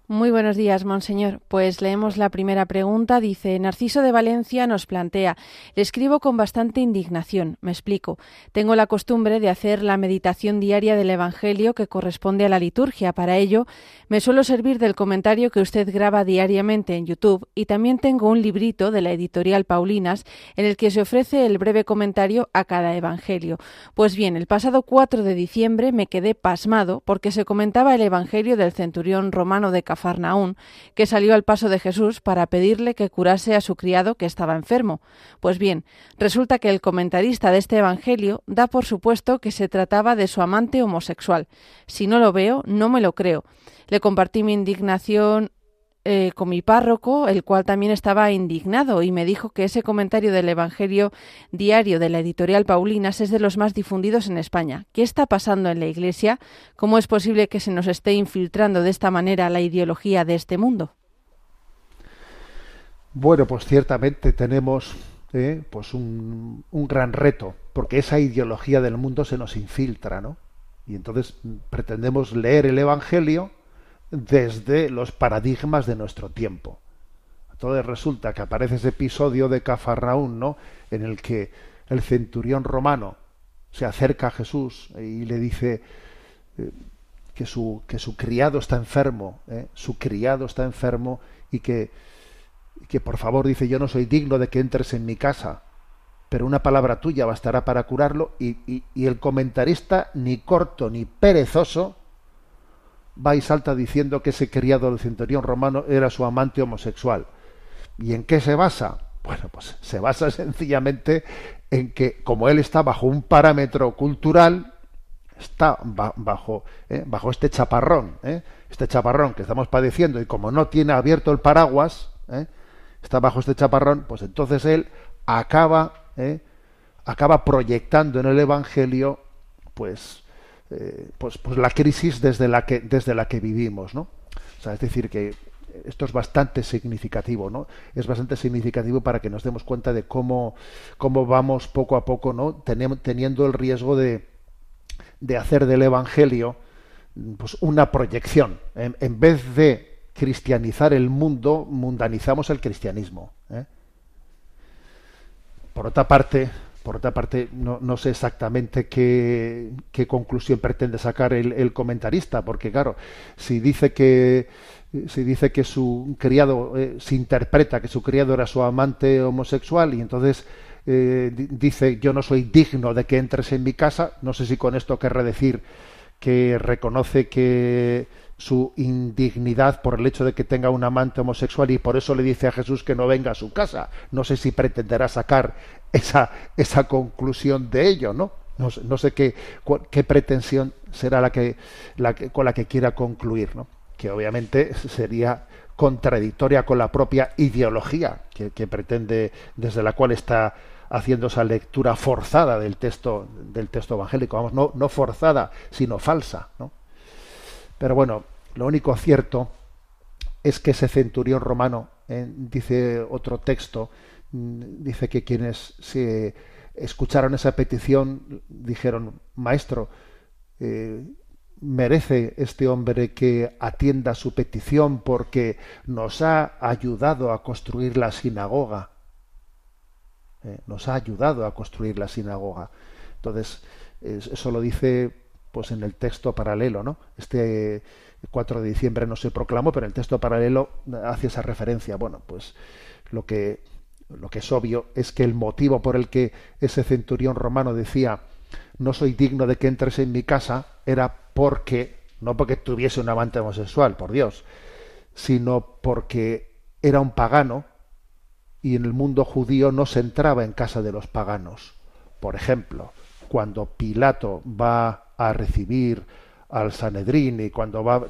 [SPEAKER 3] Muy buenos días, monseñor. Pues leemos la primera pregunta. Dice, Narciso de Valencia nos plantea, le escribo con bastante indignación. Me explico. Tengo la costumbre de hacer la meditación diaria del Evangelio que corresponde a la liturgia. Para ello, me suelo servir del comentario que usted graba diariamente en YouTube y también tengo un librito de la editorial Paulinas en el que se ofrece el breve comentario a cada Evangelio. Pues bien, el pasado 4 de diciembre me quedé pasmado porque se comentaba el Evangelio del centurión romano de Cafarnaún, que salió al paso de Jesús para pedirle que curase a su criado que estaba enfermo. Pues bien, resulta que el comentarista de este Evangelio da por supuesto que se trataba de su amante homosexual. Si no lo veo, no me lo creo. Le compartí mi indignación eh, con mi párroco, el cual también estaba indignado y me dijo que ese comentario del Evangelio diario de la editorial Paulinas es de los más difundidos en España. ¿Qué está pasando en la Iglesia? ¿Cómo es posible que se nos esté infiltrando de esta manera la ideología de este mundo?
[SPEAKER 1] Bueno, pues ciertamente tenemos eh, pues un, un gran reto, porque esa ideología del mundo se nos infiltra, ¿no? Y entonces pretendemos leer el Evangelio desde los paradigmas de nuestro tiempo. Entonces resulta que aparece ese episodio de Cafarnaún, ¿no? En el que el centurión romano se acerca a Jesús y le dice, que su, que su criado está enfermo, ¿eh? su criado está enfermo y que, que por favor dice yo no soy digno de que entres en mi casa, pero una palabra tuya bastará para curarlo y el comentarista ni corto ni perezoso va y salta diciendo que ese criado del centurión romano era su amante homosexual. ¿Y en qué se basa? Bueno, pues se basa sencillamente en que como él está bajo un parámetro cultural, está bajo, eh, bajo este chaparrón, eh, este chaparrón que estamos padeciendo y como no tiene abierto el paraguas, eh, está bajo este chaparrón, pues entonces él acaba, acaba proyectando en el Evangelio, pues, pues, pues la crisis desde la que desde la que vivimos, ¿no? O sea, es decir que esto es bastante significativo, ¿no? Es bastante significativo para que nos demos cuenta de cómo, cómo vamos poco a poco, ¿no? teniendo el riesgo de, de hacer del Evangelio pues, una proyección. En, en, vez de cristianizar el mundo, mundanizamos el cristianismo. ¿eh? Por otra parte, por otra parte, no, no sé exactamente qué, qué, conclusión pretende sacar el, comentarista, porque claro, si dice que si dice que su criado eh, se interpreta que su criado era su amante homosexual y entonces eh, dice yo no soy digno de que entres en mi casa, no sé si con esto querrá decir que reconoce que su indignidad por el hecho de que tenga un amante homosexual y por eso le dice a Jesús que no venga a su casa. No sé si pretenderá sacar esa, esa conclusión de ello, ¿no? No, sé qué, qué pretensión será la que, la que, con la que quiera concluir, ¿no? Que obviamente sería contradictoria con la propia ideología que, que pretende, desde la cual está haciendo esa lectura forzada del texto del texto evangélico, vamos, no, no forzada, sino falsa, ¿no? Pero bueno, lo único cierto es que ese centurión romano, eh, dice otro texto, mm, dice que quienes se escucharon esa petición dijeron, maestro, eh, merece este hombre que atienda su petición porque nos ha ayudado a construir la sinagoga. Eh, nos ha ayudado a construir la sinagoga. Entonces, eso lo dice pues en el texto paralelo, ¿no? Este 4 de diciembre no se proclamó, pero el texto paralelo hace esa referencia. Bueno, pues lo que lo que es obvio es que el motivo por el que ese centurión romano decía no soy digno de que entres en mi casa era porque no porque tuviese un amante homosexual, por Dios, sino porque era un pagano y en el mundo judío no se entraba en casa de los paganos. Por ejemplo, cuando Pilato va a recibir al Sanedrín y cuando va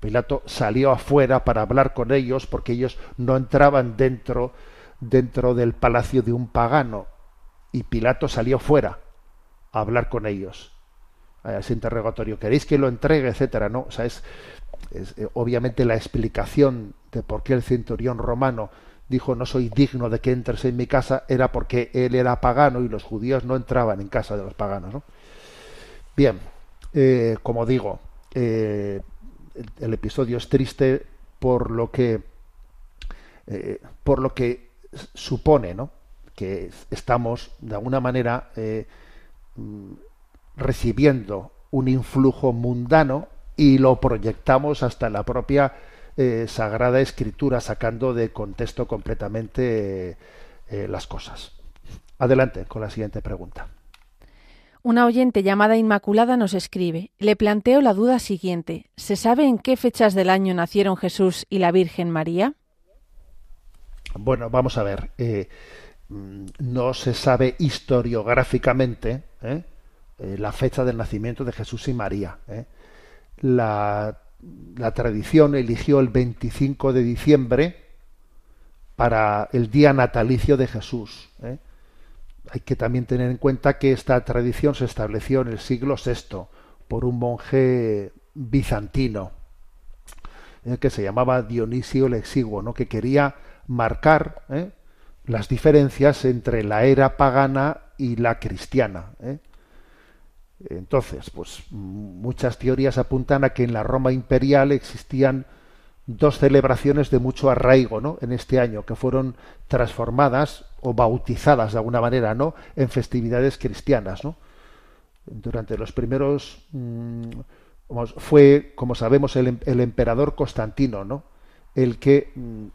[SPEAKER 1] Pilato salió afuera para hablar con ellos porque ellos no entraban dentro dentro del palacio de un pagano y Pilato salió fuera a hablar con ellos a ese interrogatorio queréis que lo entregue etcétera no o sea es, es eh, obviamente la explicación de por qué el centurión romano dijo no soy digno de que entres en mi casa era porque él era pagano y los judíos no entraban en casa de los paganos. ¿no? Bien, eh, como digo, eh, el, episodio es triste por lo que eh, por lo que supone, ¿no? Que estamos de alguna manera mm, recibiendo un influjo mundano y lo proyectamos hasta la propia Sagrada Escritura, sacando de contexto completamente las cosas. Adelante con la siguiente pregunta.
[SPEAKER 3] Una oyente llamada Inmaculada nos escribe. Le planteo la duda siguiente. ¿Se sabe en qué fechas del año nacieron Jesús y la Virgen María?
[SPEAKER 1] Bueno, vamos a ver. Eh, mm, no se sabe historiográficamente ¿eh? Eh, la fecha del nacimiento de Jesús y María. La la tradición eligió el 25 de diciembre para el día natalicio de Jesús. ¿eh? Hay que también tener en cuenta que esta tradición se estableció en el siglo VI por un monje bizantino ¿eh? que se llamaba Dionisio el Exiguo, ¿no? que quería marcar ¿eh? las diferencias entre la era pagana y la cristiana. Entonces, pues muchas teorías apuntan a que en la Roma imperial existían dos celebraciones de mucho arraigo, ¿no? En este año que fueron transformadas o bautizadas de alguna manera, ¿no? En festividades cristianas, ¿no? Durante los primeros mm, fue, como sabemos, el, el, emperador Constantino, ¿no? El que, mm,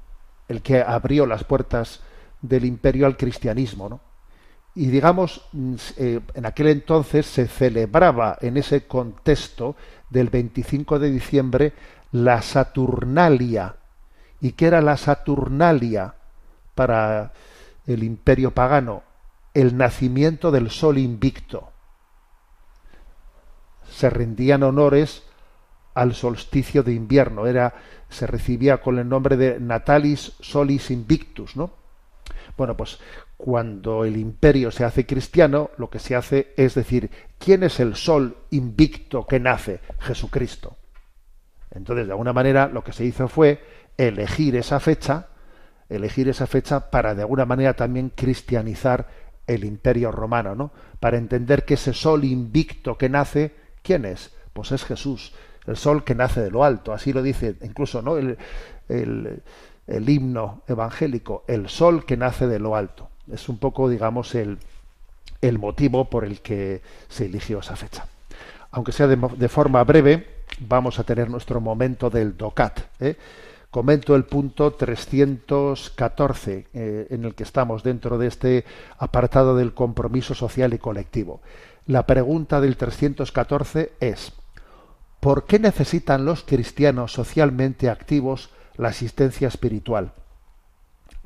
[SPEAKER 1] el que abrió las puertas del imperio al cristianismo, ¿no? Y digamos, mm, eh, en aquel entonces se celebraba en ese contexto del 25 de diciembre la Saturnalia. ¿Y qué era la Saturnalia para el imperio pagano? El nacimiento del sol invicto. Se rendían honores al solsticio de invierno. Era, se recibía con el nombre de Natalis Solis Invictus, ¿no? Bueno, pues cuando el imperio se hace cristiano, lo que se hace es decir, ¿quién es el sol invicto que nace? Jesucristo. Entonces, de alguna manera, lo que se hizo fue elegir esa fecha, elegir esa fecha para de alguna manera también cristianizar el imperio romano, ¿no? Para entender que ese sol invicto que nace, ¿quién es? Pues es Jesús, el sol que nace de lo alto, así lo dice incluso, ¿no? el, el himno evangélico, el sol que nace de lo alto. Es un poco, digamos, el, el motivo por el que se eligió esa fecha. Aunque sea de, forma breve, vamos a tener nuestro momento del DOCAT. ¿eh? Comento el punto 314 eh, en el que estamos dentro de este apartado del compromiso social y colectivo. La pregunta del 314 es, ¿por qué necesitan los cristianos socialmente activos la asistencia espiritual.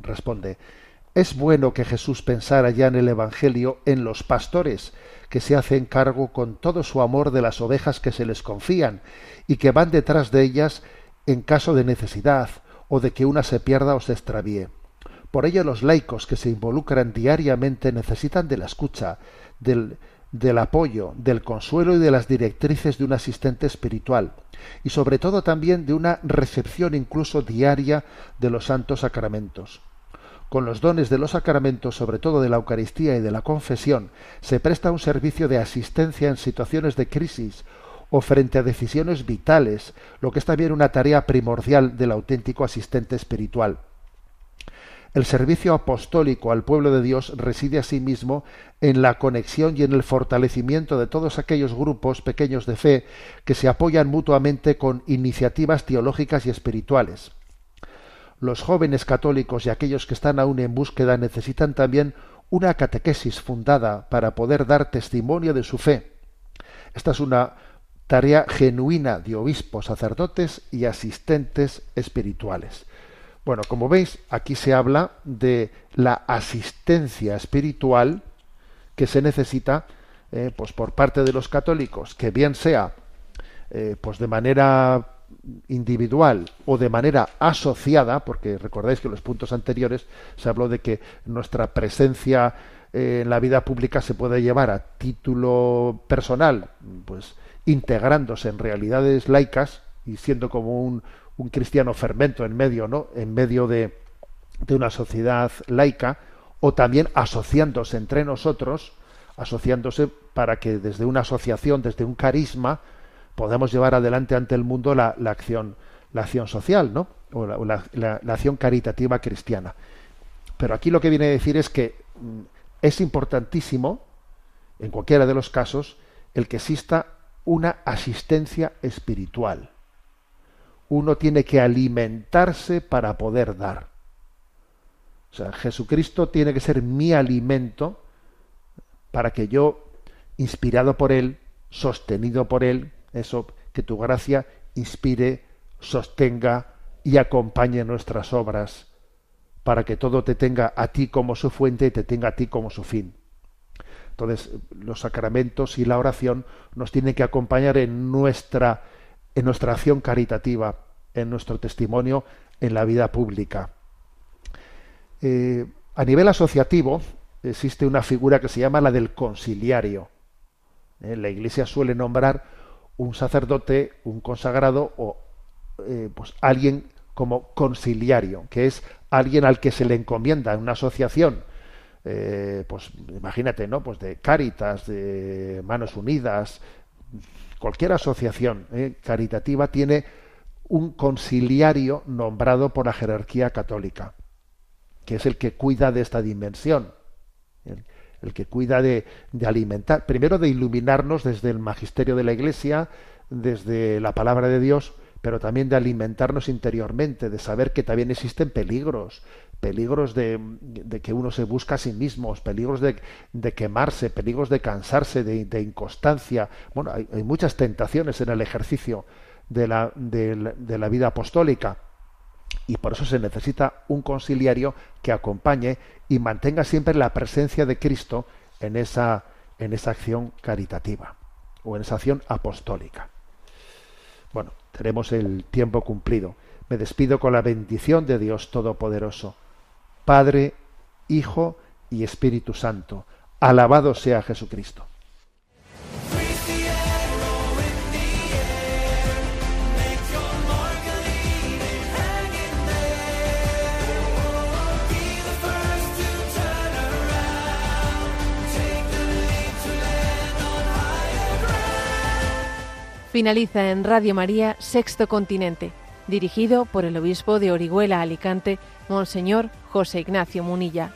[SPEAKER 1] Responde, es bueno que Jesús pensara ya en el Evangelio en los pastores, que se hacen cargo con todo su amor de las ovejas que se les confían y que van detrás de ellas en caso de necesidad o de que una se pierda o se extravíe. Por ello los laicos que se involucran diariamente necesitan de la escucha, del, del apoyo, del consuelo y de las directrices de un asistente espiritual, y sobre todo también de una recepción incluso diaria de los santos sacramentos. Con los dones de los sacramentos, sobre todo de la Eucaristía y de la confesión, se presta un servicio de asistencia en situaciones de crisis o frente a decisiones vitales, lo que es también una tarea primordial del auténtico asistente espiritual. El servicio apostólico al pueblo de Dios reside asimismo en la conexión y en el fortalecimiento de todos aquellos grupos pequeños de fe que se apoyan mutuamente con iniciativas teológicas y espirituales. Los jóvenes católicos y aquellos que están aún en búsqueda necesitan también una catequesis fundada para poder dar testimonio de su fe. Esta es una tarea genuina de obispos, sacerdotes y asistentes espirituales. Bueno, como veis, aquí se habla de la asistencia espiritual que se necesita eh, pues por parte de los católicos, que bien sea eh, pues de manera individual o de manera asociada, porque recordáis que en los puntos anteriores se habló de que nuestra presencia eh, en la vida pública se puede llevar a título personal, pues integrándose en realidades laicas y siendo como un, un cristiano fermento en medio, ¿no? En medio de, de una sociedad laica, o también asociándose entre nosotros, asociándose para que desde una asociación, desde un carisma, podamos llevar adelante ante el mundo la, la acción, la acción social, ¿no? O la, la, acción caritativa cristiana. Pero aquí lo que viene a decir es que mm, es importantísimo, en cualquiera de los casos, el que exista una asistencia espiritual uno tiene que alimentarse para poder dar. O sea, Jesucristo tiene que ser mi alimento para que yo, inspirado por Él, sostenido por Él, eso, que tu gracia inspire, sostenga y acompañe nuestras obras, para que todo te tenga a ti como su fuente y te tenga a ti como su fin. Entonces, los sacramentos y la oración nos tienen que acompañar en nuestra en nuestra acción caritativa, en nuestro testimonio en la vida pública. Eh, a nivel asociativo existe una figura que se llama la del conciliario. Eh, la Iglesia suele nombrar un sacerdote, un consagrado o eh, pues alguien como conciliario, que es alguien al que se le encomienda en una asociación, pues imagínate, ¿no? Pues de Cáritas, de Manos Unidas, cualquier asociación eh, caritativa tiene un conciliario nombrado por la jerarquía católica, que es el que cuida de esta dimensión, el, que cuida de, alimentar, primero de iluminarnos desde el magisterio de la Iglesia, desde la palabra de Dios, pero también de alimentarnos interiormente, de saber que también existen peligros, peligros de, que uno se busca a sí mismo, peligros de, quemarse, peligros de cansarse, de, inconstancia. Bueno, hay, muchas tentaciones en el ejercicio de la, de la vida apostólica y por eso se necesita un conciliario que acompañe y mantenga siempre la presencia de Cristo en esa, en esa acción caritativa o en esa acción apostólica. Bueno, tenemos el tiempo cumplido. Me despido con la bendición de Dios Todopoderoso, Padre, Hijo y Espíritu Santo. Alabado sea Jesucristo.
[SPEAKER 3] Finaliza en Radio María Sexto Continente, dirigido por el obispo de Orihuela Alicante, Monseñor José Ignacio Munilla.